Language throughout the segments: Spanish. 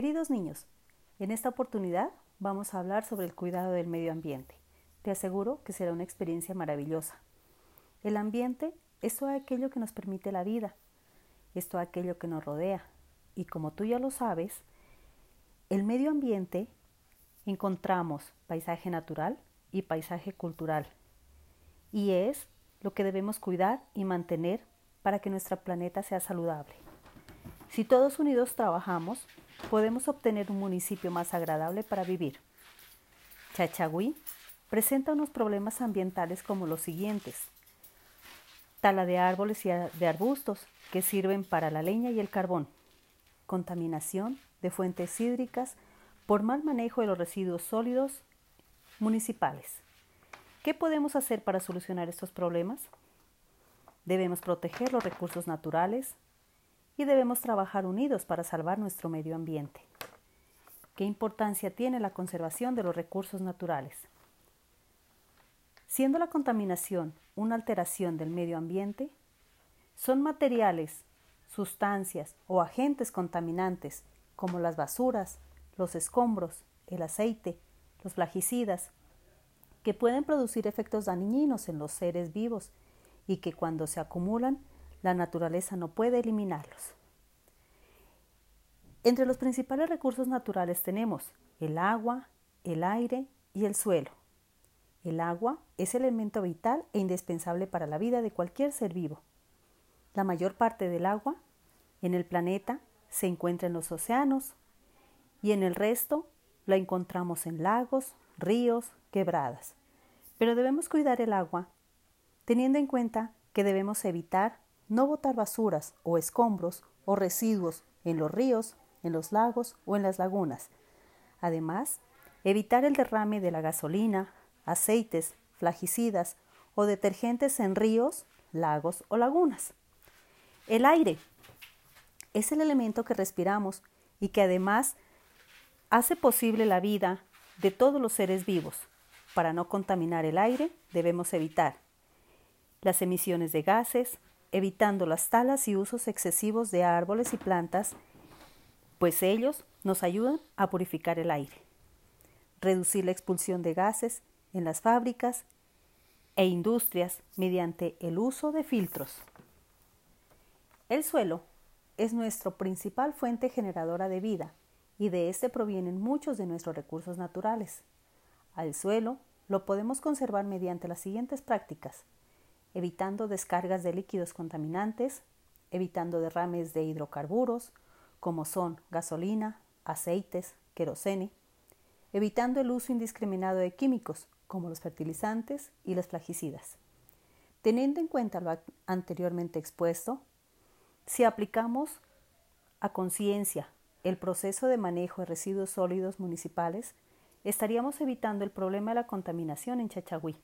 Queridos niños, en esta oportunidad vamos a hablar sobre el cuidado del medio ambiente. Te aseguro que será una experiencia maravillosa. El ambiente es todo aquello que nos permite la vida, es todo aquello que nos rodea. Y como tú ya lo sabes, el medio ambiente encontramos paisaje natural y paisaje cultural. Y es lo que debemos cuidar y mantener para que nuestro planeta sea saludable. Si todos unidos trabajamos, podemos obtener un municipio más agradable para vivir. Chachagüí presenta unos problemas ambientales como los siguientes. Tala de árboles y de arbustos que sirven para la leña y el carbón. Contaminación de fuentes hídricas por mal manejo de los residuos sólidos municipales. ¿Qué podemos hacer para solucionar estos problemas? Debemos proteger los recursos naturales, y debemos trabajar unidos para salvar nuestro medio ambiente. ¿Qué importancia tiene la conservación de los recursos naturales? Siendo la contaminación una alteración del medio ambiente, son materiales, sustancias o agentes contaminantes como las basuras, los escombros, el aceite, los plaguicidas, que pueden producir efectos dañinos en los seres vivos y que cuando se acumulan la naturaleza no puede eliminarlos. Entre los principales recursos naturales tenemos el agua, el aire y el suelo. El agua es elemento vital e indispensable para la vida de cualquier ser vivo. La mayor parte del agua en el planeta se encuentra en los océanos y en el resto la encontramos en lagos, ríos, quebradas. Pero debemos cuidar el agua teniendo en cuenta que debemos evitar no botar basuras o escombros o residuos en los ríos, en los lagos o en las lagunas. Además, evitar el derrame de la gasolina, aceites, flagicidas o detergentes en ríos, lagos o lagunas. El aire es el elemento que respiramos y que además hace posible la vida de todos los seres vivos. Para no contaminar el aire debemos evitar las emisiones de gases, evitando las talas y usos excesivos de árboles y plantas, pues ellos nos ayudan a purificar el aire, reducir la expulsión de gases en las fábricas e industrias mediante el uso de filtros. El suelo es nuestra principal fuente generadora de vida y de este provienen muchos de nuestros recursos naturales. Al suelo lo podemos conservar mediante las siguientes prácticas evitando descargas de líquidos contaminantes, evitando derrames de hidrocarburos, como son gasolina, aceites, querosene, evitando el uso indiscriminado de químicos, como los fertilizantes y los plaguicidas. Teniendo en cuenta lo anteriormente expuesto, si aplicamos a conciencia el proceso de manejo de residuos sólidos municipales, estaríamos evitando el problema de la contaminación en Chachagüí.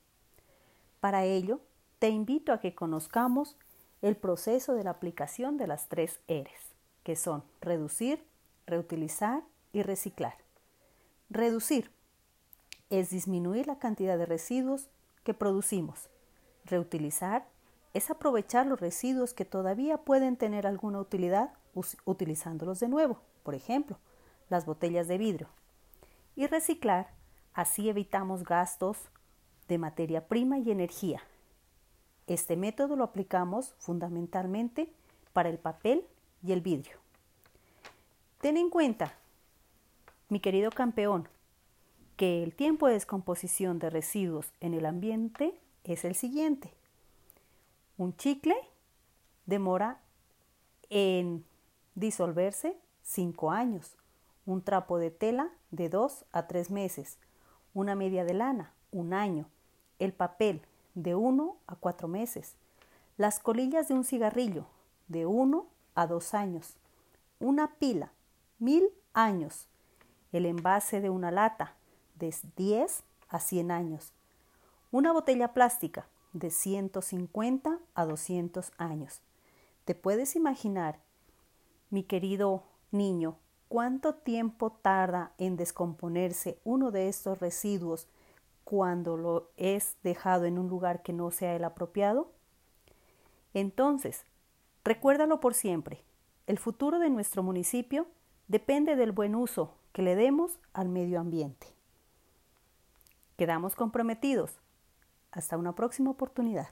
Para ello, te invito a que conozcamos el proceso de la aplicación de las tres R's, que son reducir, reutilizar y reciclar. Reducir es disminuir la cantidad de residuos que producimos. Reutilizar es aprovechar los residuos que todavía pueden tener alguna utilidad utilizándolos de nuevo, por ejemplo, las botellas de vidrio. Y reciclar, así evitamos gastos de materia prima y energía, este método lo aplicamos fundamentalmente para el papel y el vidrio. Ten en cuenta, mi querido campeón, que el tiempo de descomposición de residuos en el ambiente es el siguiente. Un chicle demora en disolverse 5 años, un trapo de tela de 2 a 3 meses, una media de lana, un año, el papel de 1 a 4 meses, las colillas de un cigarrillo de 1 a 2 años, una pila, mil años, el envase de una lata de 10 a 100 años, una botella plástica de 150 a 200 años. ¿Te puedes imaginar, mi querido niño, cuánto tiempo tarda en descomponerse uno de estos residuos cuando lo es dejado en un lugar que no sea el apropiado? Entonces, recuérdalo por siempre, el futuro de nuestro municipio depende del buen uso que le demos al medio ambiente. Quedamos comprometidos. Hasta una próxima oportunidad.